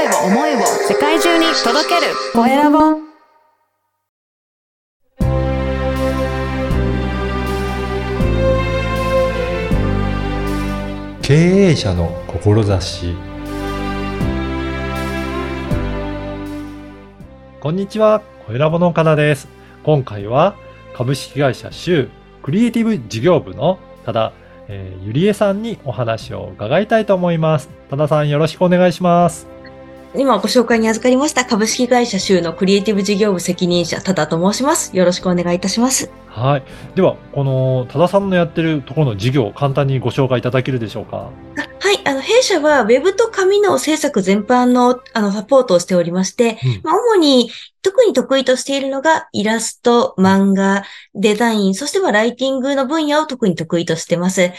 声を思いを世界中に届けるコエラボ経営者の志こんにちは、コエラボの岡田です。今回は株式会社シュークリエイティブ事業部の多田、えーゆりえさんにお話を伺いたいと思います。多田さんよろしくお願いします。今ご紹介に預かりました株式会社州のクリエイティブ事業部責任者、多田と申します。よろしくお願いいたします。はい。では、この多田さんのやってるところの事業を簡単にご紹介いただけるでしょうか？あはい、あの、弊社は Web と紙の制作全般のあのサポートをしておりまして、うんまあ、主に特に得意としているのがイラスト、漫画、デザイン、そしてはライティングの分野を特に得意としてます。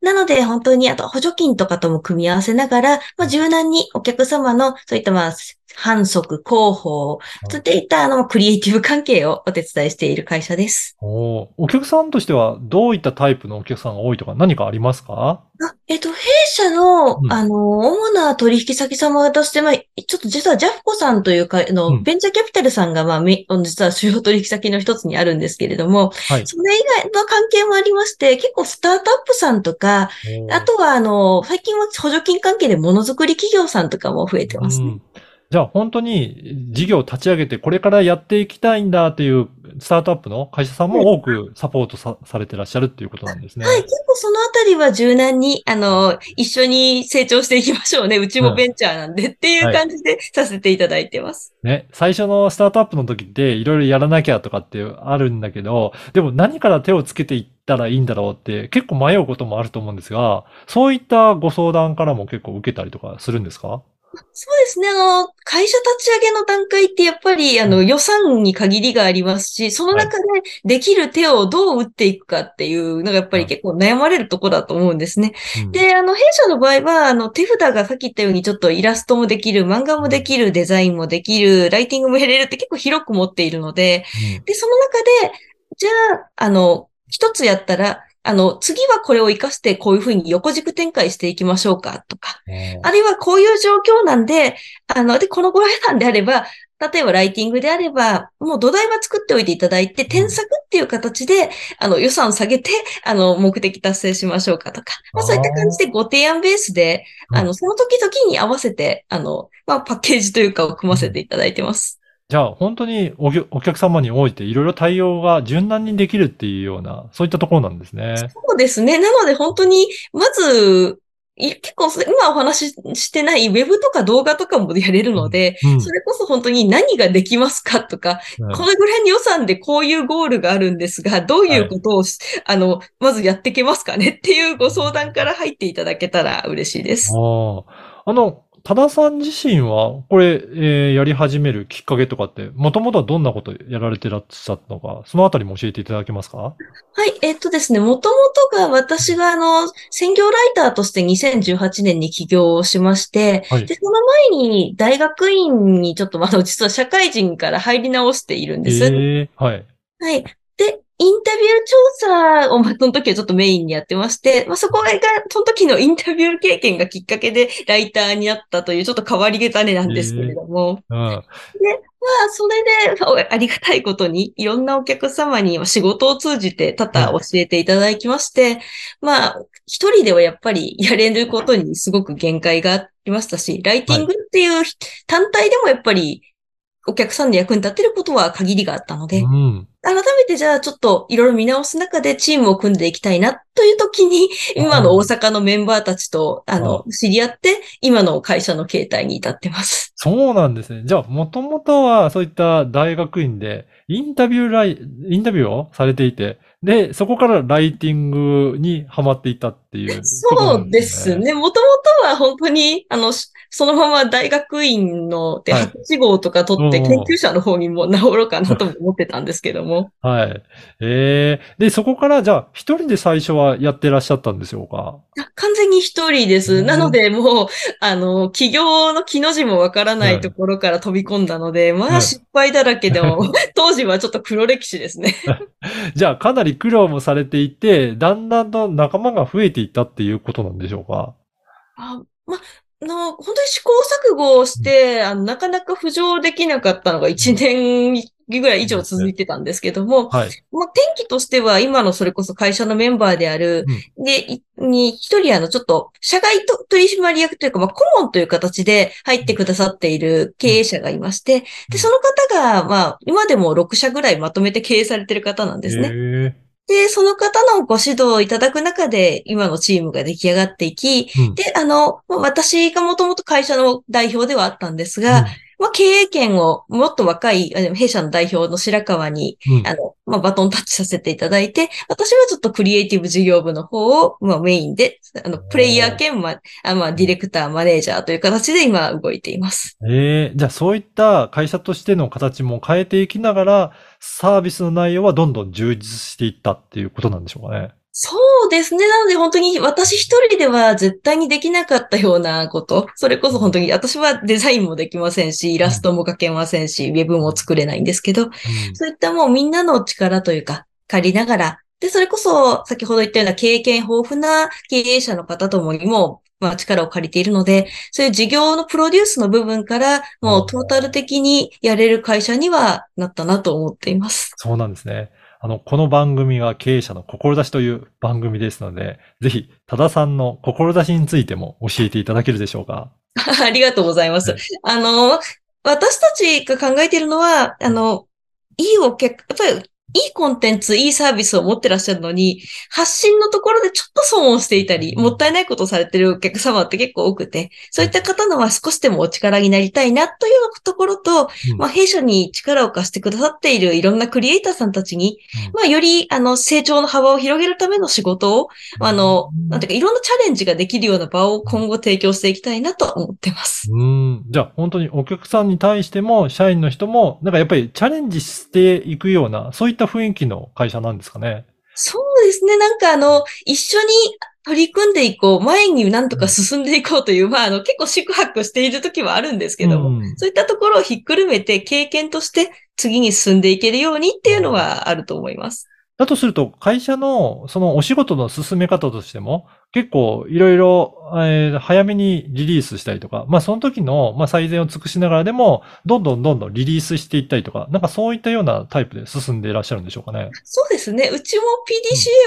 なので本当にあと補助金とかとも組み合わせながら、まあ、柔軟にお客様のそういったまあ反則、広報、そういったあのクリエイティブ関係をお手伝いしている会社です。おー。お客さんとしてはどういったタイプのお客さんが多いとか何かありますか？あえっと、弊社の、うん。あの、主な取引先様として、まあ、ちょっと実はジャフコさんというか、あの、うん。ベンチャーキャピタルさんが、まあ、め実は主要取引先の一つにあるんですけれども、はい。それ以外の関係もありまして、結構スタートアップさんとか、あとは、あの、最近は補助金関係でものづくり企業さんとかも増えてますね。うんじゃあ本当に事業を立ち上げてこれからやっていきたいんだというスタートアップの会社さんも多くサポートさされてらっしゃるっていうことなんですね。はい、結構そのあたりは柔軟に、あの、一緒に成長していきましょうね。うちもベンチャーなんでっていう感じでさせていただいてます。ね、最初のスタートアップの時っていろいろやらなきゃとかってあるんだけど、でも何から手をつけていったらいいんだろうって結構迷うこともあると思うんですが、そういったご相談からも結構受けたりとかするんですか？そうですね。あの、会社立ち上げの段階ってやっぱり、あの、予算に限りがありますし、その中でできる手をどう打っていくかっていうのがやっぱり結構悩まれるとこだと思うんですね。うんで、あの、弊社の場合は、あの、手札がさっき言ったようにちょっとイラストもできる、漫画もできる、デザインもできる、ライティングもやれるって結構広く持っているので、で、その中で、じゃあ、あの、一つやったら、あの、次はこれを活かしてこういうふうに横軸展開していきましょうかとか、うんあるいはこういう状況なんで、あの、で、このぐらいなんであれば、例えばライティングであれば、もう土台は作っておいていただいて、添削っていう形で、あの、予算を下げて、あの、目的達成しましょうかとか、まあ、そういった感じでご提案ベースで、うん。あの、その時々に合わせて、あの、まあ、パッケージというかを組ませていただいてます。じゃあ本当にお客お客様に応じていろいろ対応が柔軟にできるっていうような、そういったところなんですね。そうですね。なので本当に、まず、い結構今お話ししてないウェブとか動画とかもやれるので、うんそれこそ本当に何ができますかとか、うんこのぐらいの予算でこういうゴールがあるんですが、どういうことをし、あの、まずやっていけますかねっていうご相談から入っていただけたら嬉しいです。あの、多田さん自身は、これ、えーやり始めるきっかけとかって、もともとはどんなことやられてらっしゃったのか、そのあたりも教えていただけますか？はい、えっとですね、もともとが私があの、専業ライターとして2018年に起業をしまして、はいで、その前に大学院にちょっとあの、実は社会人から入り直しているんです。ええはい。はい。で、インタビュー調査を、まあ、その時はちょっとメインにやってまして、まあ、そこが、その時のインタビュー経験がきっかけでライターになったという、ちょっと変わり種なんですけれども、うん。まあ、それで、おありがたいことに、いろんなお客様にまあ仕事を通じて多々教えていただきまして、まあ、一人ではやっぱりやれることにすごく限界がありましたし、ライティングっていう単体でもやっぱりお客さんの役に立てることは限りがあったので、うん。改めてじゃあちょっといろいろ見直す中でチームを組んでいきたいなという時に、今の大阪のメンバーたちと、あの、知り合って、今の会社の形態に至ってます。そうなんですね。じゃあ、もともとはそういった大学院で、インタビューライ、インタビューをされていて、で、そこからライティングにハマっていったっていう、そうです。ね。もともとは本当に、あの、しそのまま大学院のではい博士号とか取ってうん研究者の方にも治ろうかなとも思ってたんですけども。はい。ええで、そこから、じゃあ、一人で最初はやってらっしゃったんでしょうか？あ完全に一人でうす。んなので、もう、あの、起業の木の字もわからないところから飛び込んだので、まはいあ失敗だらけでも、当時はちょっと黒歴史ですね。じゃあ、かなり苦労もされていて、だんだんと仲間が増えていったっていうことなんでしょうか？あまあ、の、本当に試行錯誤をして、あの、なかなか浮上できなかったのが1年ぐらい以上続いてたんですけども、はい。まあ、転機としては、今のそれこそ会社のメンバーである、で、いに、一人あの、ちょっと、社外と取締役というか、まあ、顧問という形で入ってくださっている経営者がいまして、で、その方が、まあ、今でも6社ぐらいまとめて経営されてる方なんですね。へで、その方のご指導をいただく中で、今のチームが出来上がっていき、ーうん。で、あの、まあ私がもともと会社の代表ではあったんですが、まあ、経営権をもっと若い、弊社の代表の白川に、うんうんあの、まあ、バトンタッチさせていただいて、私はちょっとクリエイティブ事業部の方を、まあ、メインで、あの、プレイヤー兼、まあ、あまあ、ディレクター、マネージャーという形で今動いています。ええじゃあそういった会社としての形も変えていきながら、サービスの内容はどんどん充実していったっていうことなんでしょうかね。そうですね。なので本当に私一人では絶対にできなかったようなこと。それこそ本当に私はデザインもできませんし、イラストも描けませんし、ウェブも作れないんですけど、そういったもうみんなの力というか、借りながら、で、それこそ先ほど言ったような経験豊富な経営者の方ともにも、まあ力を借りているので、そういう事業のプロデュースの部分から、もうトータル的にやれる会社にはなったなと思っています。そうなんですね。あの、この番組は経営者の志という番組ですので、ぜひ、多田さんの志についても教えていただけるでしょうか？ありがとうございます。はいあの、私たちが考えているのは、あの、いいお客、やっぱりいいコンテンツ、いいサービスを持ってらっしゃるのに、発信のところでちょっと損をしていたり、もったいないことをされてるお客様って結構多くて、そういった方のは少しでもお力になりたいなというところと、うんまあ、弊社に力を貸してくださっているいろんなクリエイターさんたちに、うんまあ、より、あの、成長の幅を広げるための仕事を、あの、なんていうか、いろんなチャレンジができるような場を今後提供していきたいなと思ってます。うん。じゃあ本当にお客さんに対しても、社員の人も、なんかやっぱりチャレンジしていくような、そういった雰囲気の会社なんですかね。そうですね。なんかあの、一緒に取り組んでいこう、前になんとか進んでいこうという、まああの、結構宿泊している時はあるんですけども、うんそういったところをひっくるめて経験として次に進んでいけるようにっていうのはあると思います。だとすると、会社のそのお仕事の進め方としても、結構いろいろ、えー早めにリリースしたりとか、まあその時の、まあ最善を尽くしながらでも、どんどんどんどんリリースしていったりとか、なんかそういったようなタイプで進んでいらっしゃるんでしょうかね。そうですね。うちも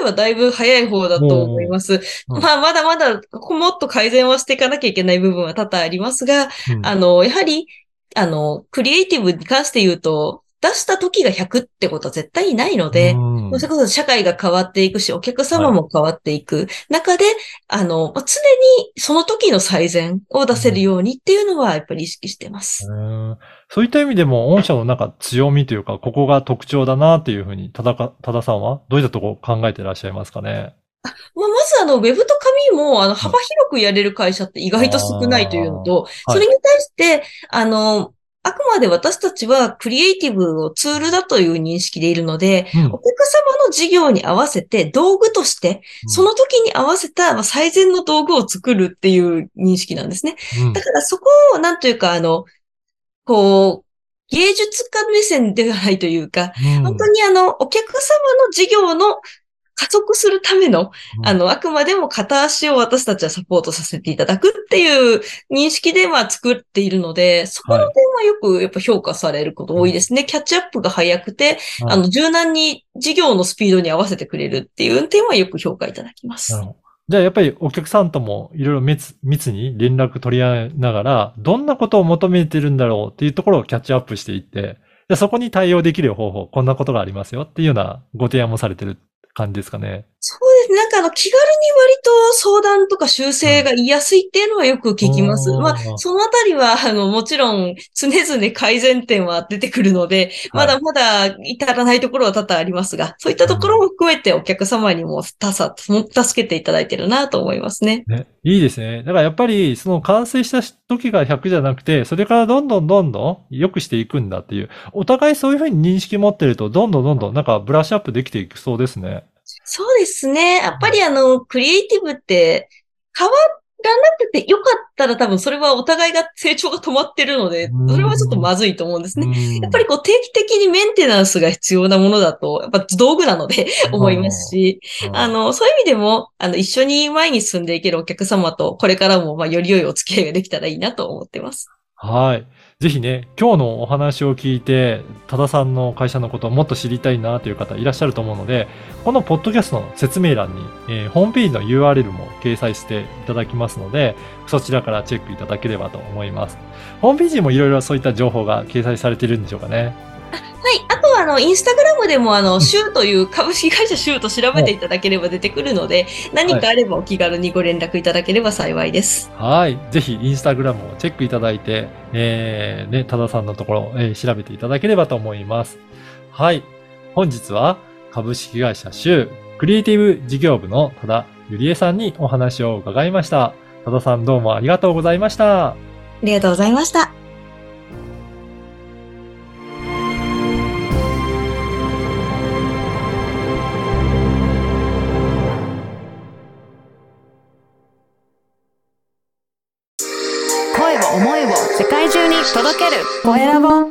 PDCA はだいぶ早い方だと思います。うんまあまだまだもっと改善はしていかなきゃいけない部分は多々ありますが、うんあの、やはり、あの、クリエイティブに関して言うと、出した時が100ってことは絶対にないので、うん。それこそ社会が変わっていくし、お客様も変わっていく。中で、あの、まあ常にその時の最善を出せるようにっていうのはやっぱり意識してます。うんそういった意味でも、御社のなんか強みというか、ここが特徴だなっていうふうに、ただか、たださんはどういったところを考えていらっしゃいますかね？まあ、まずあの、ウェブと紙も、あの、幅広くやれる会社って意外と少ないというのと、それに対して、あの、あくまで私たちはクリエイティブをツールだという認識でいるので、うん。お客様の事業に合わせて道具として、その時に合わせたまあ最善の道具を作るっていう認識なんですね。うん。だからそこを、なんというか、あの、こう、芸術家目線ではないというか、うん。本当にあの、お客様の事業の加速するための、うん。あの、あくまでも片足を私たちはサポートさせていただくっていう認識で、まあ、作っているので、そこの点はよくやっぱ評価されること多いですね。キャッチアップが早くて、はいあの、柔軟に事業のスピードに合わせてくれるっていう点はよく評価いただきます。じゃあやっぱりお客さんともいろいろ密密に連絡取り合いながら、どんなことを求めてるんだろうっていうところをキャッチアップしていって、でそこに対応できる方法、こんなことがありますよっていうようなご提案もされてる感じですかね。そうですね。なんかあの、気軽に割と相談とか修正が言いやすいっていうのはよく聞きます。うんまあ、そのあたりは、あの、もちろん常々改善点は出てくるので、まだまだ至らないところは多々ありますが、そういったところも含めてお客様にもたさ、助けていただいてるなと思いますね。ね、いいですね。だからやっぱり、その完成した時が100じゃなくて、それからどんどんどんどん良くしていくんだっていう、お互いそういうふうに認識持ってると、どんどんどんどんなんかブラッシュアップできていくそうですね。そうですね。やっぱりあの、クリエイティブって変わくてよかったら多分それはお互いが成長が止まってるので、それはちょっとまずいと思うんですね。やっぱりこう定期的にメンテナンスが必要なものだと、やっぱ道具なので 思いますし、あの、そういう意味でも、あの、一緒に前に進んでいけるお客様と、これからも、まあ、より良いお付き合いができたらいいなと思ってます。はい。ぜひね、今日のお話を聞いて、多田さんの会社のことをもっと知りたいなという方いらっしゃると思うので、このポッドキャストの説明欄に、えー、ホームページの URL も掲載していただきますので、そちらからチェックいただければと思います。ホームページもいろいろそういった情報が掲載されているんでしょうかね。はい。あとは、あの、インスタグラムでも、あの、シューという株式会社シューと調べていただければ出てくるので、何かあればお気軽にご連絡いただければ幸いです。はい。ぜひ、インスタグラムをチェックいただいて、えー、ね、多田さんのところ、えー、調べていただければと思います。はい。本日は、株式会社シュー、クリエイティブ事業部の多田ゆりえさんにお話を伺いました。多田さんどうもありがとうございました。ありがとうございました。Dorénavant,